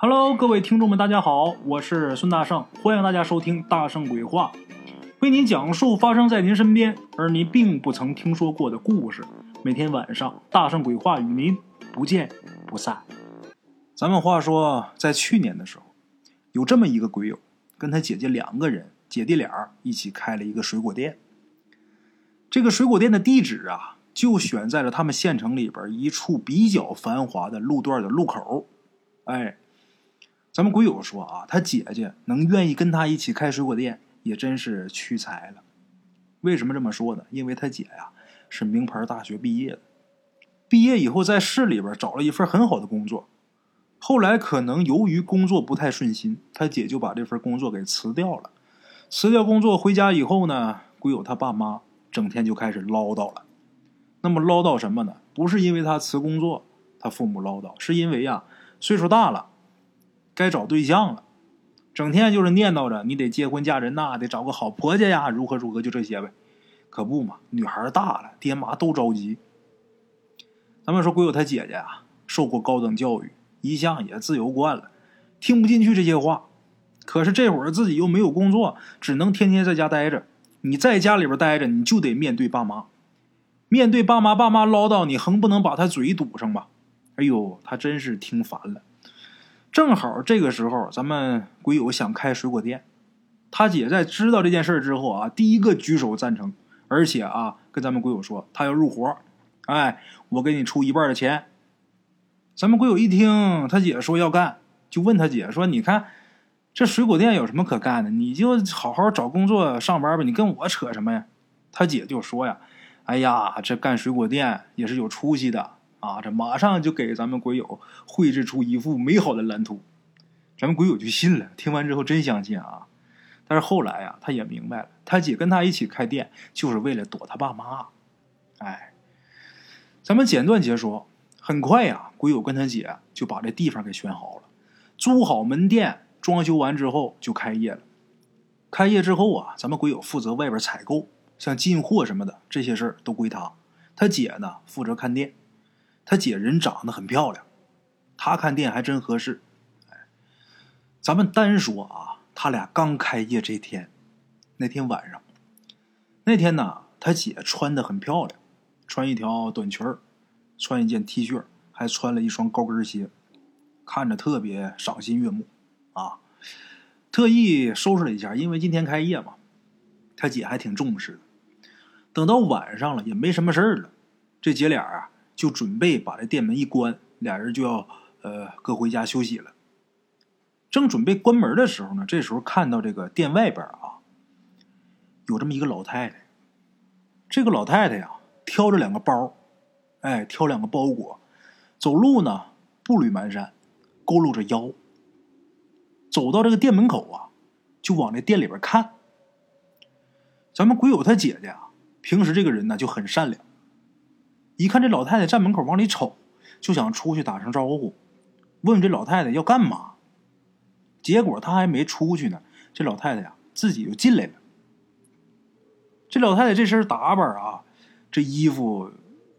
Hello，各位听众们，大家好，我是孙大圣，欢迎大家收听《大圣鬼话》，为您讲述发生在您身边而您并不曾听说过的故事。每天晚上，《大圣鬼话》与您不见不散。咱们话说，在去年的时候，有这么一个鬼友，跟他姐姐两个人，姐弟俩一起开了一个水果店。这个水果店的地址啊，就选在了他们县城里边一处比较繁华的路段的路口。哎。咱们鬼友说啊，他姐姐能愿意跟他一起开水果店，也真是屈才了。为什么这么说呢？因为他姐呀是名牌大学毕业的，毕业以后在市里边找了一份很好的工作。后来可能由于工作不太顺心，他姐就把这份工作给辞掉了。辞掉工作回家以后呢，鬼友他爸妈整天就开始唠叨了。那么唠叨什么呢？不是因为他辞工作，他父母唠叨，是因为呀岁数大了。该找对象了，整天就是念叨着你得结婚嫁人呐，得找个好婆家呀，如何如何，就这些呗。可不嘛，女孩大了，爹妈都着急。咱们说鬼友他姐姐啊，受过高等教育，一向也自由惯了，听不进去这些话。可是这会儿自己又没有工作，只能天天在家待着。你在家里边待着，你就得面对爸妈，面对爸妈，爸妈唠叨，你横不能把他嘴堵上吧？哎呦，他真是听烦了。正好这个时候，咱们鬼友想开水果店，他姐在知道这件事之后啊，第一个举手赞成，而且啊，跟咱们鬼友说他要入伙，哎，我给你出一半的钱。咱们鬼友一听他姐说要干，就问他姐说：“你看这水果店有什么可干的？你就好好找工作上班吧，你跟我扯什么呀？”他姐就说呀：“哎呀，这干水果店也是有出息的。”啊，这马上就给咱们鬼友绘制出一幅美好的蓝图，咱们鬼友就信了。听完之后真相信啊！但是后来呀，他也明白了，他姐跟他一起开店就是为了躲他爸妈。哎，咱们简短截说，很快呀，鬼友跟他姐就把这地方给选好了，租好门店，装修完之后就开业了。开业之后啊，咱们鬼友负责外边采购，像进货什么的这些事儿都归他，他姐呢负责看店。他姐人长得很漂亮，他看店还真合适。哎，咱们单说啊，他俩刚开业这天，那天晚上，那天呢，他姐穿的很漂亮，穿一条短裙穿一件 T 恤，还穿了一双高跟鞋，看着特别赏心悦目啊。特意收拾了一下，因为今天开业嘛，他姐还挺重视的。等到晚上了，也没什么事儿了，这姐俩啊。就准备把这店门一关，俩人就要呃各回家休息了。正准备关门的时候呢，这时候看到这个店外边啊，有这么一个老太太。这个老太太呀，挑着两个包，哎，挑两个包裹，走路呢步履蹒跚，佝偻着腰。走到这个店门口啊，就往这店里边看。咱们鬼友他姐姐啊，平时这个人呢就很善良。一看这老太太站门口往里瞅，就想出去打声招呼，问这老太太要干嘛。结果他还没出去呢，这老太太呀自己就进来了。这老太太这身打扮啊，这衣服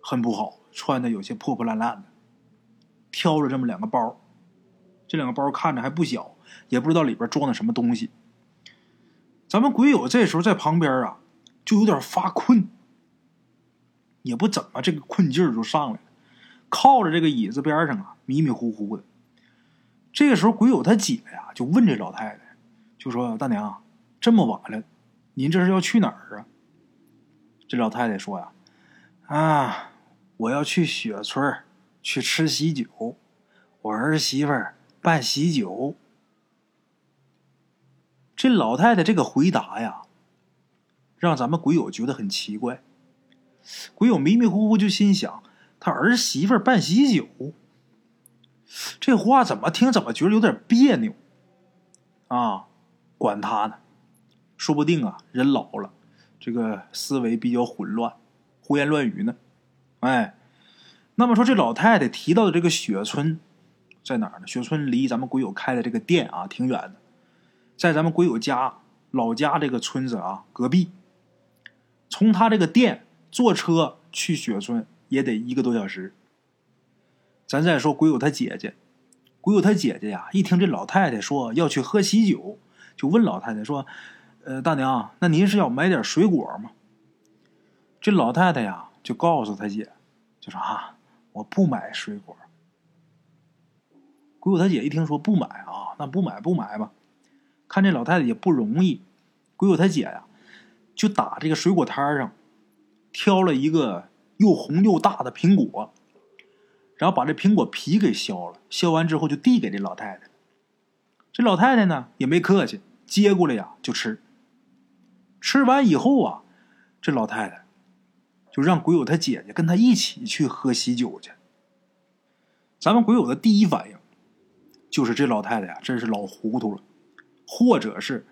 很不好，穿的有些破破烂烂的，挑着这么两个包，这两个包看着还不小，也不知道里边装的什么东西。咱们鬼友这时候在旁边啊，就有点发困。也不怎么，这个困劲儿就上来了，靠着这个椅子边上啊，迷迷糊糊的。这个时候，鬼友他姐呀就问这老太太，就说：“大娘，这么晚了，您这是要去哪儿啊？”这老太太说：“呀，啊，我要去雪村去吃喜酒，我儿媳妇办喜酒。”这老太太这个回答呀，让咱们鬼友觉得很奇怪。鬼友迷迷糊糊就心想：他儿媳妇办喜酒，这话怎么听怎么觉得有点别扭啊！管他呢，说不定啊，人老了，这个思维比较混乱，胡言乱语呢。哎，那么说这老太太提到的这个雪村在哪儿呢？雪村离咱们鬼友开的这个店啊挺远的，在咱们鬼友家老家这个村子啊隔壁。从他这个店。坐车去雪村也得一个多小时。咱再说鬼友他姐姐，鬼友他姐姐呀，一听这老太太说要去喝喜酒，就问老太太说：“呃，大娘，那您是要买点水果吗？”这老太太呀，就告诉他姐，就说：“啊，我不买水果。”鬼友他姐一听说不买啊，那不买不买吧。看这老太太也不容易，鬼友他姐呀，就打这个水果摊上，挑了一个又红又大的苹果。然后把这苹果皮给削了，削完之后就递给这老太太。这老太太呢也没客气，接过来呀就吃。吃完以后啊，这老太太就让鬼友他姐姐跟他一起去喝喜酒去。咱们鬼友的第一反应就是这老太太呀真是老糊涂了，或者是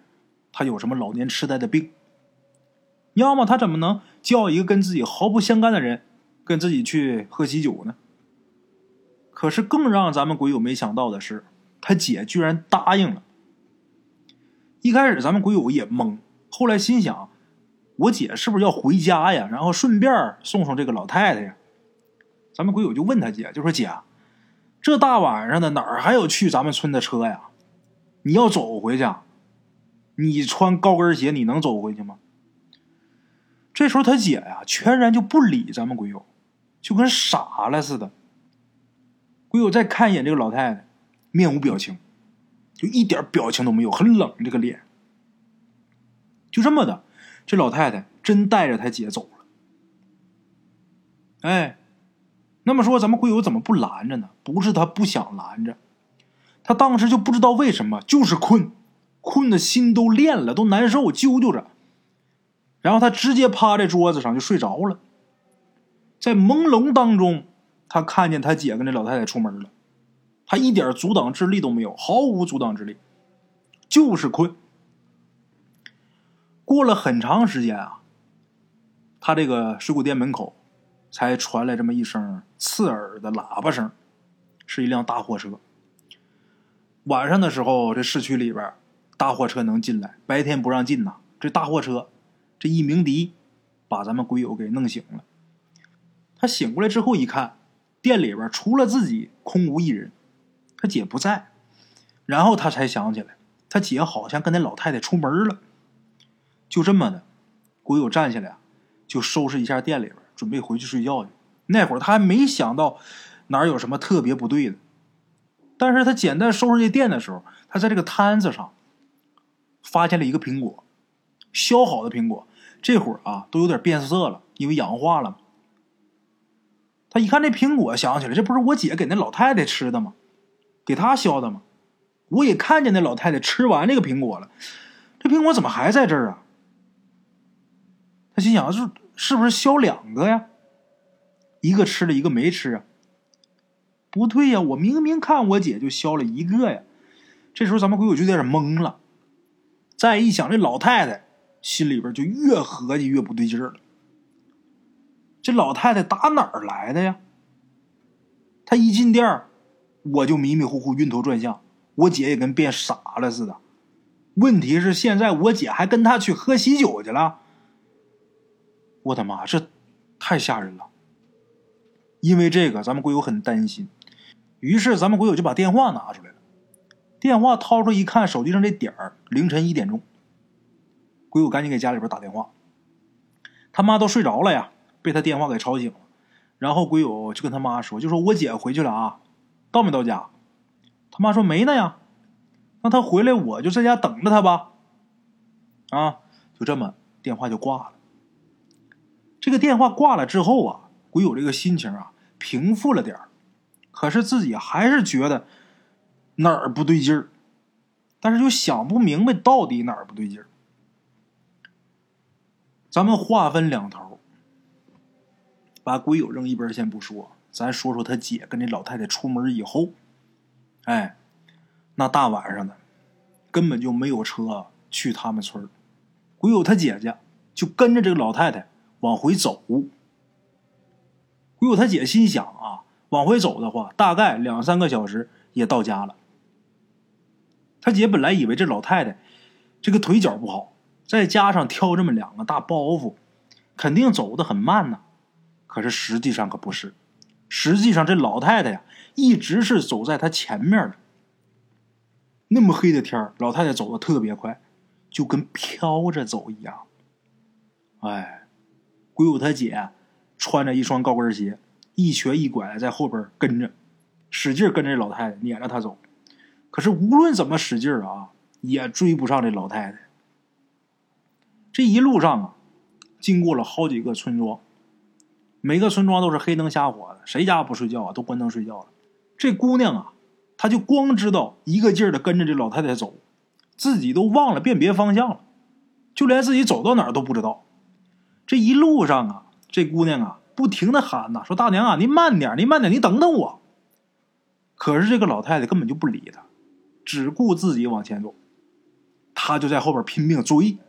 她有什么老年痴呆的病。要么她怎么能叫一个跟自己毫不相干的人跟自己去喝喜酒呢？可是更让咱们鬼友没想到的是，他姐居然答应了。一开始咱们鬼友也懵，后来心想，我姐是不是要回家呀？然后顺便送送这个老太太呀？咱们鬼友就问他姐，就说姐，这大晚上的哪儿还有去咱们村的车呀？你要走回去，你穿高跟鞋你能走回去吗？这时候他姐呀，全然就不理咱们鬼友，就跟傻了似的。鬼友再看一眼这个老太太，面无表情，就一点表情都没有，很冷这个脸。就这么的，这老太太真带着他姐走了。哎，那么说咱们鬼友怎么不拦着呢？不是他不想拦着，他当时就不知道为什么，就是困，困的心都练了，都难受，揪揪着。然后他直接趴在桌子上就睡着了，在朦胧当中。他看见他姐跟这老太太出门了，他一点阻挡之力都没有，毫无阻挡之力，就是困。过了很长时间啊，他这个水果店门口才传来这么一声刺耳的喇叭声，是一辆大货车。晚上的时候，这市区里边大货车能进来，白天不让进呐。这大货车这一鸣笛，把咱们鬼友给弄醒了。他醒过来之后一看。店里边除了自己空无一人，他姐不在，然后他才想起来，他姐好像跟那老太太出门了。就这么的，鬼友站起来，就收拾一下店里边，准备回去睡觉去。那会儿他还没想到哪有什么特别不对的，但是他简单收拾这店的时候，他在这个摊子上发现了一个苹果，削好的苹果，这会儿啊都有点变色了，因为氧化了。他一看这苹果，想起来，这不是我姐给那老太太吃的吗？给她削的吗？我也看见那老太太吃完这个苹果了，这苹果怎么还在这儿啊？他心想：是是不是削两个呀？一个吃了一个没吃啊？不对呀，我明明看我姐就削了一个呀。这时候咱们鬼友就有点懵了。再一想，这老太太心里边就越合计越不对劲儿了。这老太太打哪儿来的呀？她一进店儿我就迷迷糊糊、晕头转向，我姐也跟变傻了似的。问题是现在我姐还跟他去喝喜酒去了。我的妈，这太吓人了！因为这个，咱们鬼友很担心，于是咱们鬼友就把电话拿出来了。电话掏出一看，手机上这点儿凌晨一点钟。鬼友赶紧给家里边打电话，他妈都睡着了呀。被他电话给吵醒了，然后鬼友就跟他妈说：“就说我姐回去了啊，到没到家？”他妈说：“没呢呀。”那他回来我就在家等着他吧。啊，就这么电话就挂了。这个电话挂了之后啊，鬼友这个心情啊平复了点可是自己还是觉得哪儿不对劲儿，但是又想不明白到底哪儿不对劲儿。咱们话分两头。把鬼友扔一边先不说，咱说说他姐跟这老太太出门以后，哎，那大晚上的，根本就没有车去他们村鬼友他姐姐就跟着这个老太太往回走。鬼友他姐心想啊，往回走的话，大概两三个小时也到家了。他姐本来以为这老太太这个腿脚不好，再加上挑这么两个大包袱，肯定走得很慢呢。可是实际上可不是，实际上这老太太呀，一直是走在他前面的。那么黑的天儿，老太太走的特别快，就跟飘着走一样。哎，鬼友他姐穿着一双高跟鞋，一瘸一拐在后边跟着，使劲跟着老太太撵着她走。可是无论怎么使劲啊，也追不上这老太太。这一路上啊，经过了好几个村庄，每个村庄都是黑灯瞎火的，谁家不睡觉啊？都关灯睡觉了。这姑娘啊，她就光知道一个劲儿的跟着这老太太走，自己都忘了辨别方向了，就连自己走到哪儿都不知道。这一路上啊，这姑娘啊，不停的喊呐，说：“大娘啊，您慢点，您慢点，你等等我。”可是这个老太太根本就不理她。只顾自己往前走，他就在后边拼命追。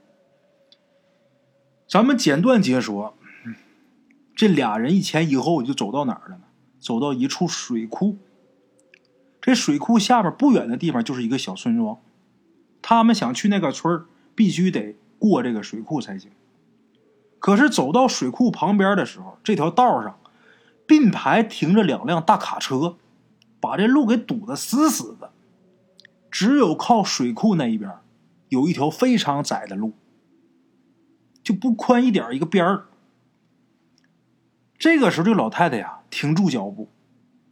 咱们简短解说，这俩人一前一后就走到哪儿了呢？走到一处水库。这水库下面不远的地方就是一个小村庄，他们想去那个村必须得过这个水库才行。可是走到水库旁边的时候，这条道上并排停着两辆大卡车，把这路给堵得死死的。只有靠水库那一边，有一条非常窄的路，就不宽一点一个边儿。这个时候，这老太太呀停住脚步，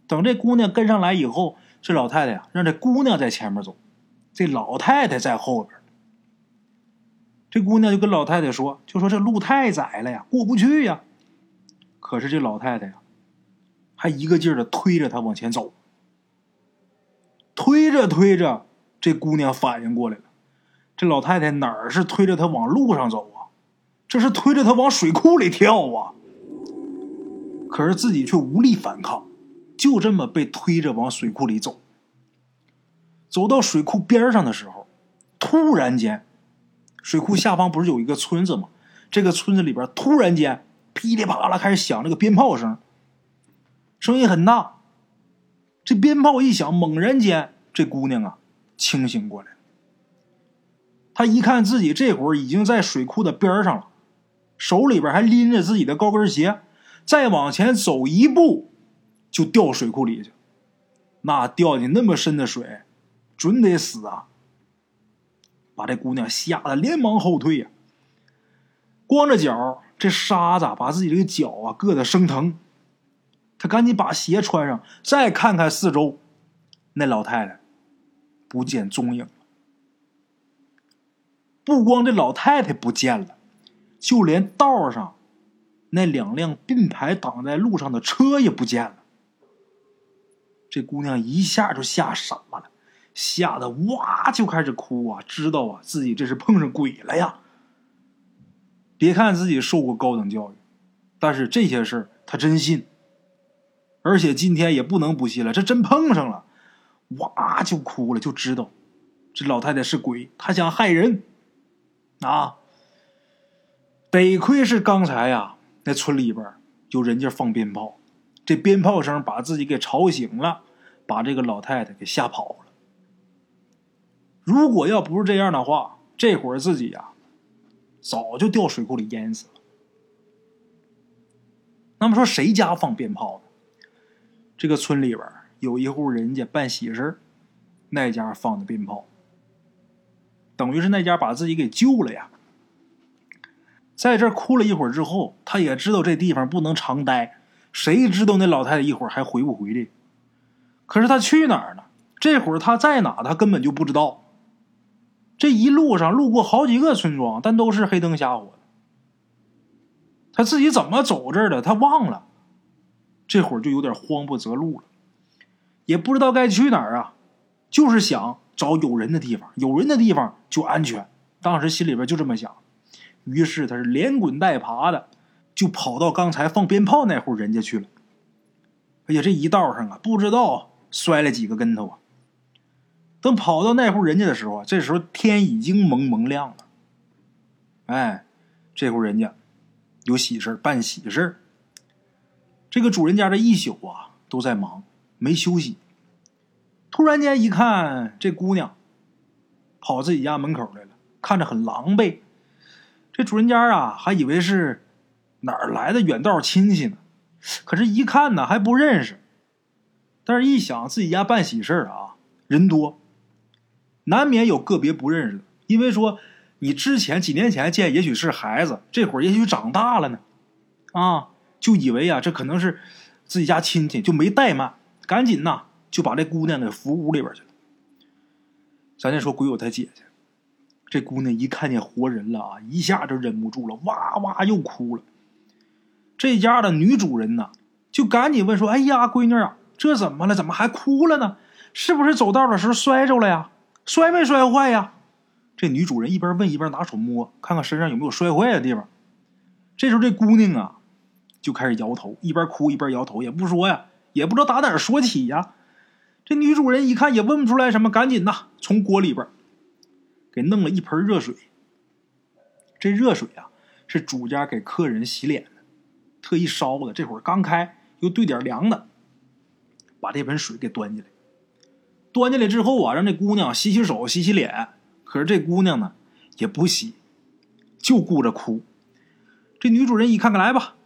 等这姑娘跟上来以后，这老太太呀让这姑娘在前面走，这老太太在后边。这姑娘就跟老太太说：“就说这路太窄了呀，过不去呀。”可是这老太太呀，还一个劲儿的推着她往前走，推着推着。这姑娘反应过来了，这老太太哪儿是推着她往路上走啊？这是推着她往水库里跳啊！可是自己却无力反抗，就这么被推着往水库里走。走到水库边上的时候，突然间，水库下方不是有一个村子吗？这个村子里边突然间噼里啪啦开始响这个鞭炮声，声音很大。这鞭炮一响，猛然间，这姑娘啊！清醒过来，他一看自己这会儿已经在水库的边上了，手里边还拎着自己的高跟鞋，再往前走一步就掉水库里去。那掉进那么深的水，准得死啊！把这姑娘吓得连忙后退呀，光着脚，这沙子把自己这个脚啊硌得生疼。他赶紧把鞋穿上，再看看四周，那老太太。不见踪影。不光这老太太不见了，就连道上那两辆并排挡在路上的车也不见了。这姑娘一下就吓傻了，吓得哇就开始哭啊！知道啊，自己这是碰上鬼了呀。别看自己受过高等教育，但是这些事儿她真信，而且今天也不能不信了，这真碰上了。哇，就哭了，就知道这老太太是鬼，她想害人啊！得亏是刚才呀，那村里边有人家放鞭炮，这鞭炮声把自己给吵醒了，把这个老太太给吓跑了。如果要不是这样的话，这会儿自己呀，早就掉水库里淹死了。那么说，谁家放鞭炮呢？这个村里边。有一户人家办喜事那家放的鞭炮，等于是那家把自己给救了呀。在这哭了一会儿之后，他也知道这地方不能常待，谁知道那老太太一会儿还回不回来？可是他去哪儿呢？这会儿他在哪，他根本就不知道。这一路上路过好几个村庄，但都是黑灯瞎火的。他自己怎么走这儿的？他忘了。这会儿就有点慌不择路了。也不知道该去哪儿啊，就是想找有人的地方，有人的地方就安全。当时心里边就这么想，于是他是连滚带爬的，就跑到刚才放鞭炮那户人家去了。哎呀，这一道上啊，不知道摔了几个跟头啊！等跑到那户人家的时候啊，这时候天已经蒙蒙亮了。哎，这户人家有喜事办喜事这个主人家这一宿啊都在忙。没休息，突然间一看，这姑娘跑自己家门口来了，看着很狼狈。这主人家啊，还以为是哪儿来的远道亲戚呢，可是，一看呢还不认识。但是，一想自己家办喜事啊，人多，难免有个别不认识的。因为说你之前几年前见，也许是孩子，这会儿也许长大了呢，啊，就以为啊这可能是自己家亲戚，就没怠慢，赶紧呐就把这姑娘给扶屋里边去了。咱再说鬼友他姐姐，这姑娘一看见活人了啊，一下就忍不住了，哇哇又哭了。这家的女主人呢，就赶紧问说：“哎呀，闺女啊，这怎么了？怎么还哭了呢？是不是走道的时候摔着了呀？摔没摔坏呀？”这女主人一边问一边拿手摸，看看身上有没有摔坏的地方。这时候这姑娘啊，就开始摇头，一边哭一边摇头，也不说呀，也不知道打哪说起呀。这女主人一看也问不出来什么，赶紧呐从锅里边给弄了一盆热水。这热水啊，是主家给客人洗脸的。特意烧的，这会儿刚开，又兑点凉的，把这盆水给端进来。端进来之后啊，让这姑娘洗洗手、洗洗脸。可是这姑娘呢，也不洗，就顾着哭。这女主人一看看，来吧，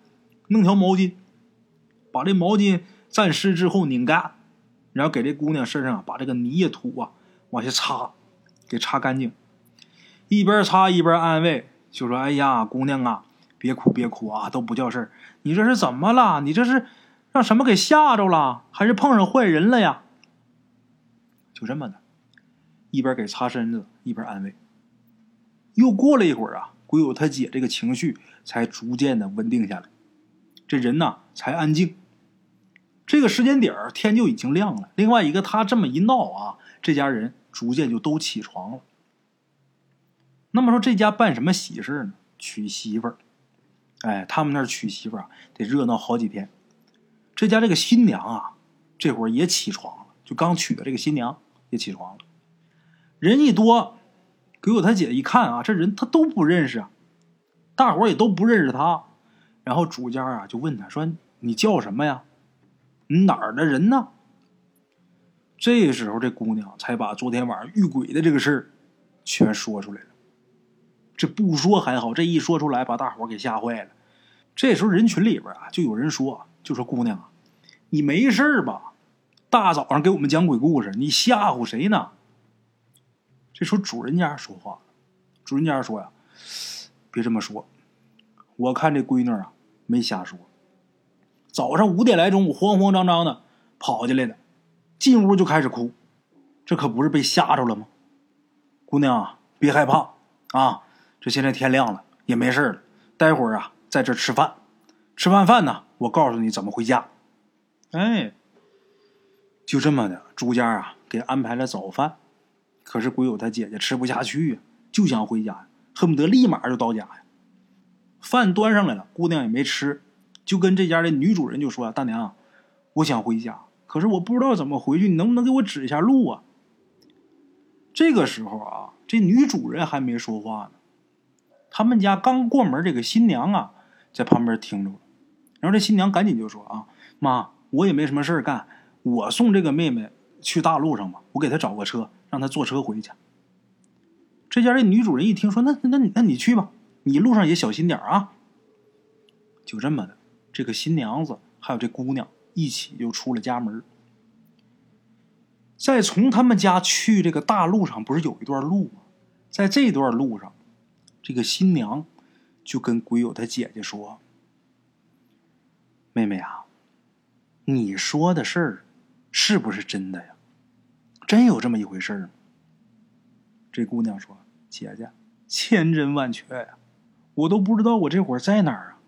弄条毛巾，把这毛巾蘸湿之后拧干，然后给这姑娘身上把这个泥呀土啊往下擦，给擦干净。一边擦一边安慰，就说：“哎呀，姑娘啊。”别哭，别哭啊！都不叫事儿。你这是怎么了？你这是让什么给吓着了，还是碰上坏人了呀？就这么的，一边给擦身子，一边安慰。又过了一会儿啊，鬼友他姐这个情绪才逐渐的稳定下来，这人呢才安静。这个时间点天就已经亮了。另外一个，他这么一闹啊，这家人逐渐就都起床了。那么说，这家办什么喜事呢？娶媳妇儿。哎，他们那儿娶媳妇啊，得热闹好几天。这家这个新娘啊，这会儿也起床了，就刚娶的这个新娘也起床了。人一多，给我他姐一看啊，这人他都不认识啊，大伙儿也都不认识他。然后主家啊就问他说：“你叫什么呀？你哪儿的人呢？”这时候这姑娘才把昨天晚上遇鬼的这个事儿全说出来了。这不说还好，这一说出来，把大伙给吓坏了。这时候人群里边啊，就有人说：“就说姑娘啊，你没事吧？大早上给我们讲鬼故事，你吓唬谁呢？”这时候主人家说话了，主人家说呀：“别这么说，我看这闺女啊没瞎说。早上五点来钟，我慌慌张张的跑进来的，进屋就开始哭，这可不是被吓着了吗？姑娘别害怕啊。”这现在天亮了，也没事了。待会儿啊，在这吃饭，吃完饭呢，我告诉你怎么回家。哎，就这么的，朱家啊给安排了早饭。可是鬼友他姐姐吃不下去呀，就想回家，恨不得立马就到家呀。饭端上来了，姑娘也没吃，就跟这家的女主人就说：“大娘，我想回家，可是我不知道怎么回去，你能不能给我指一下路啊？”这个时候啊，这女主人还没说话呢。他们家刚过门，这个新娘啊，在旁边听着。然后这新娘赶紧就说：“啊，妈，我也没什么事干，我送这个妹妹去大路上吧，我给她找个车，让她坐车回去。”这家这女主人一听说，那那那你去吧，你路上也小心点啊。就这么的，这个新娘子还有这姑娘一起就出了家门。再从他们家去这个大路上，不是有一段路吗？在这段路上。这个新娘就跟鬼友他姐姐说：“妹妹啊，你说的事儿是不是真的呀？真有这么一回事吗？”这姑娘说：“姐姐，千真万确呀，我都不知道我这会儿在哪儿啊！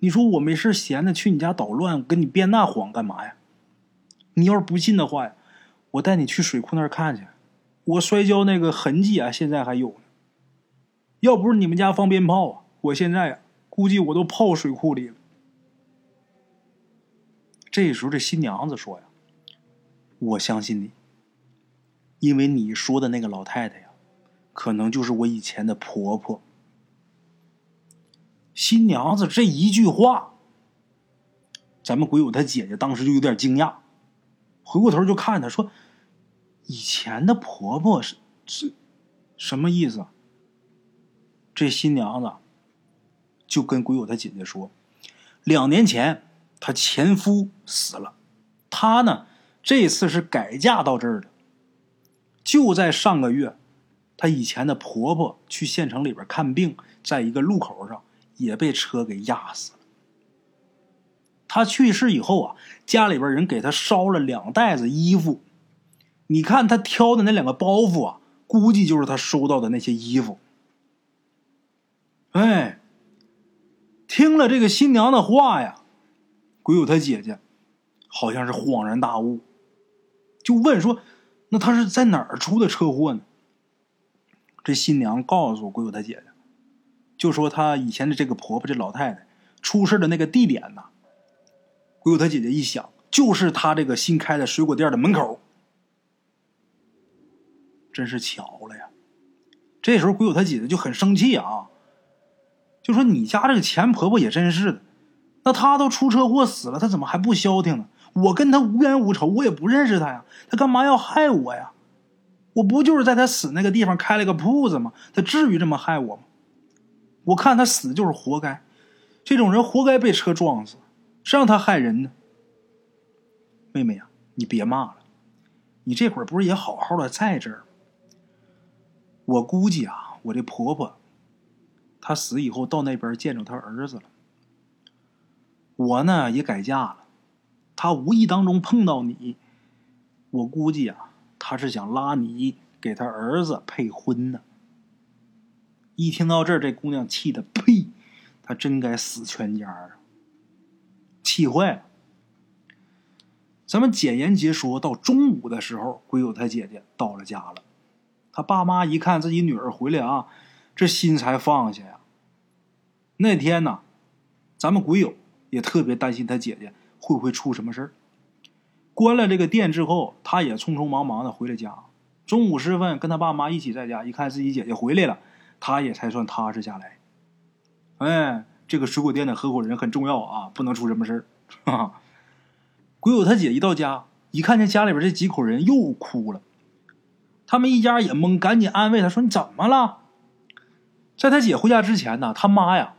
你说我没事闲的去你家捣乱，跟你编那谎干嘛呀？你要是不信的话呀，我带你去水库那儿看去，我摔跤那个痕迹啊，现在还有呢。”要不是你们家放鞭炮啊，我现在啊，估计我都泡水库里了。这时候，这新娘子说呀：“我相信你，因为你说的那个老太太呀，可能就是我以前的婆婆。”新娘子这一句话，咱们鬼友他姐姐当时就有点惊讶，回过头就看他说：“以前的婆婆是是什么意思？”这新娘子就跟鬼友他姐姐说：“两年前她前夫死了，她呢这次是改嫁到这儿的。就在上个月，她以前的婆婆去县城里边看病，在一个路口上也被车给压死了。她去世以后啊，家里边人给她烧了两袋子衣服，你看她挑的那两个包袱啊，估计就是她收到的那些衣服。哎，听了这个新娘的话呀，鬼友他姐姐好像是恍然大悟，就问说：“那他是在哪儿出的车祸呢？”这新娘告诉鬼友他姐姐，就说她以前的这个婆婆这老太太出事的那个地点呢。鬼友他姐姐一想，就是她这个新开的水果店的门口，真是巧了呀！这时候鬼友他姐姐就很生气啊。就说你家这个前婆婆也真是的，那她都出车祸死了，她怎么还不消停呢？我跟她无冤无仇，我也不认识她呀，她干嘛要害我呀？我不就是在她死那个地方开了个铺子吗？她至于这么害我吗？我看她死就是活该，这种人活该被车撞死，谁让她害人呢？妹妹呀，你别骂了，你这会儿不是也好好的在这儿吗？我估计啊，我这婆婆。他死以后到那边见着他儿子了。我呢也改嫁了，他无意当中碰到你，我估计啊他是想拉你给他儿子配婚呢。一听到这儿，这姑娘气的呸，她真该死全家啊！气坏了。咱们简言结说到中午的时候，鬼友他姐姐到了家了，他爸妈一看自己女儿回来啊，这心才放下呀。那天呢，咱们鬼友也特别担心他姐姐会不会出什么事儿。关了这个店之后，他也匆匆忙忙的回了家。中午时分，跟他爸妈一起在家，一看自己姐姐回来了，他也才算踏实下来。哎，这个水果店的合伙人很重要啊，不能出什么事儿。哈哈，鬼友他姐一到家，一看见家里边这几口人又哭了，他们一家也懵，赶紧安慰他说：“你怎么了？”在他姐回家之前呢，他妈呀。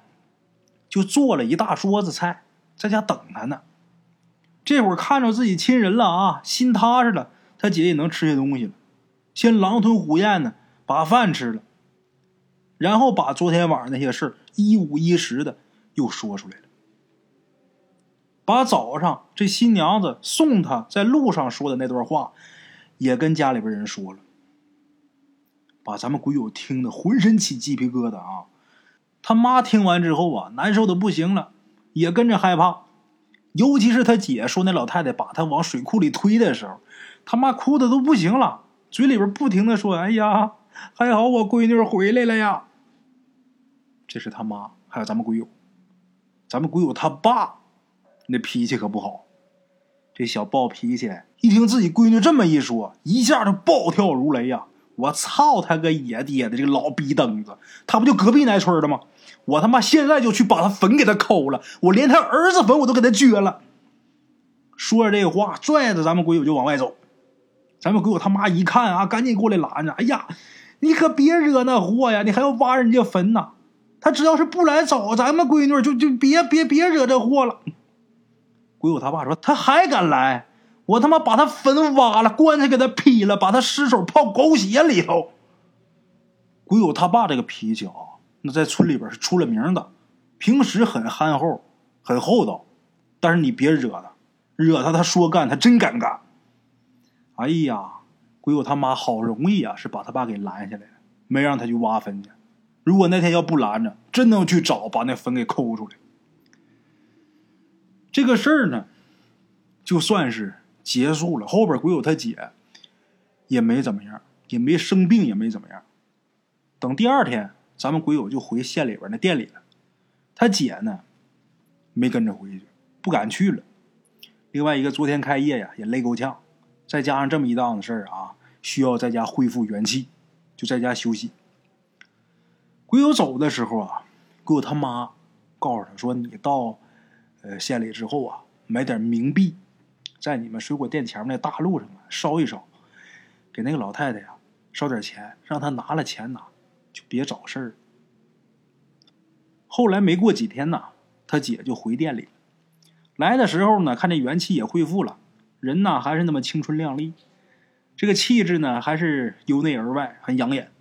就做了一大桌子菜，在家等他呢。这会儿看着自己亲人了啊，心踏实了，他姐也能吃些东西了。先狼吞虎咽的把饭吃了，然后把昨天晚上那些事一五一十的又说出来了。把早上这新娘子送他在路上说的那段话，也跟家里边人说了。把咱们鬼友听得浑身起鸡皮疙瘩啊！他妈听完之后啊，难受的不行了，也跟着害怕。尤其是他姐说那老太太把他往水库里推的时候，他妈哭的都不行了，嘴里边不停的说：“哎呀，还好我闺女回来了呀。”这是他妈，还有咱们鬼友，咱们鬼友他爸，那脾气可不好。这小暴脾气，一听自己闺女这么一说，一下就暴跳如雷呀！我操他个野爹的这个老逼灯子，他不就隔壁那村的吗？我他妈现在就去把他坟给他抠了，我连他儿子坟我都给他掘了。说着这话，拽着咱们鬼友就往外走。咱们鬼友他妈一看啊，赶紧过来拦着。哎呀，你可别惹那祸呀！你还要挖人家坟呢。他只要是不来找咱们闺女，就就别别别惹这祸了。鬼友他爸说，他还敢来，我他妈把他坟挖了，棺材给他劈了，把他尸首泡狗血里头。鬼友他爸这个脾气啊。那在村里边是出了名的，平时很憨厚，很厚道，但是你别惹他，惹他他说干他真敢干。哎呀，鬼友他妈好容易啊，是把他爸给拦下来了，没让他去挖坟去。如果那天要不拦着，真能去找，把那坟给抠出来。这个事儿呢，就算是结束了。后边鬼友他姐也没怎么样，也没生病，也没怎么样。等第二天。咱们鬼友就回县里边那店里了，他姐呢没跟着回去，不敢去了。另外一个昨天开业呀也累够呛，再加上这么一档子事儿啊，需要在家恢复元气，就在家休息。鬼友走的时候啊，鬼友他妈告诉他说：“你到呃县里之后啊，买点冥币，在你们水果店前面那大路上啊烧一烧，给那个老太太呀烧点钱，让她拿了钱拿。”就别找事儿。后来没过几天呐，他姐就回店里了。来的时候呢，看这元气也恢复了，人呢还是那么青春靓丽，这个气质呢还是由内而外很养眼。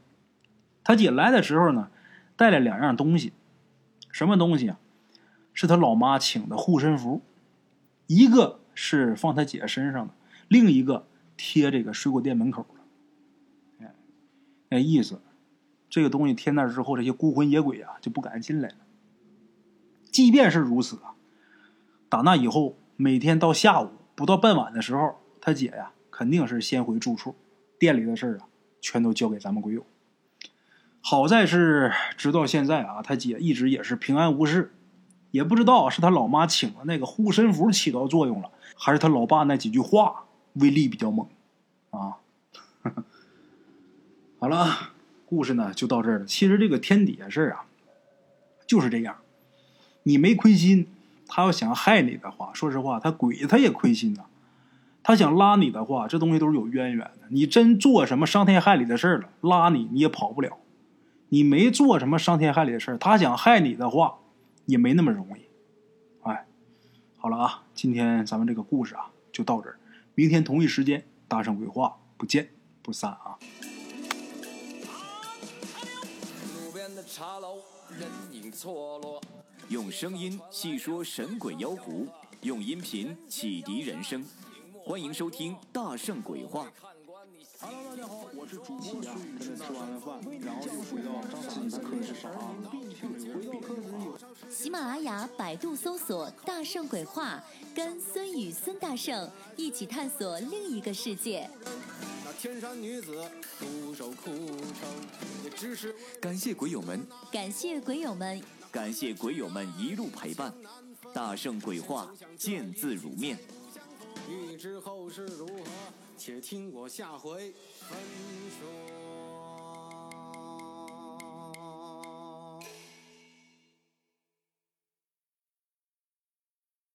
他姐来的时候呢，带了两样东西，什么东西啊？是他老妈请的护身符，一个是放他姐身上的，另一个贴这个水果店门口的。哎，那意思，这个东西贴那之后，这些孤魂野鬼啊就不敢进来了。即便是如此啊。打那以后，每天到下午不到傍晚的时候，他姐呀肯定是先回住处，店里的事啊全都交给咱们鬼友。好在是直到现在啊，他姐一直也是平安无事，也不知道是他老妈请了那个护身符起到作用了，还是他老爸那几句话威力比较猛啊。好了，故事呢就到这儿了。其实这个天底下事儿啊就是这样，你没亏心。他要想害你的话，说实话，他鬼他也亏心呐。他想拉你的话，这东西都是有渊源的。你真做什么伤天害理的事儿了，拉你你也跑不了。你没做什么伤天害理的事儿他想害你的话，也没那么容易。好了啊，今天咱们这个故事啊就到这儿。明天同一时间，大圣鬼话不见不散啊。用声音细说神鬼妖狐，用音频启迪人生。欢迎收听《大圣鬼话》。Hello，大家好，我是主播孙宇。吃完了饭，然后就回到自己的课室上啊。喜马拉雅、百度搜索“大圣鬼话”，跟孙宇、孙大圣一起探索另一个世界。那天山女子独守枯城，也只是感谢鬼友们，感谢鬼友们。感谢鬼友们一路陪伴，大圣鬼话见字如面。欲知后事如何，且听我下回分说。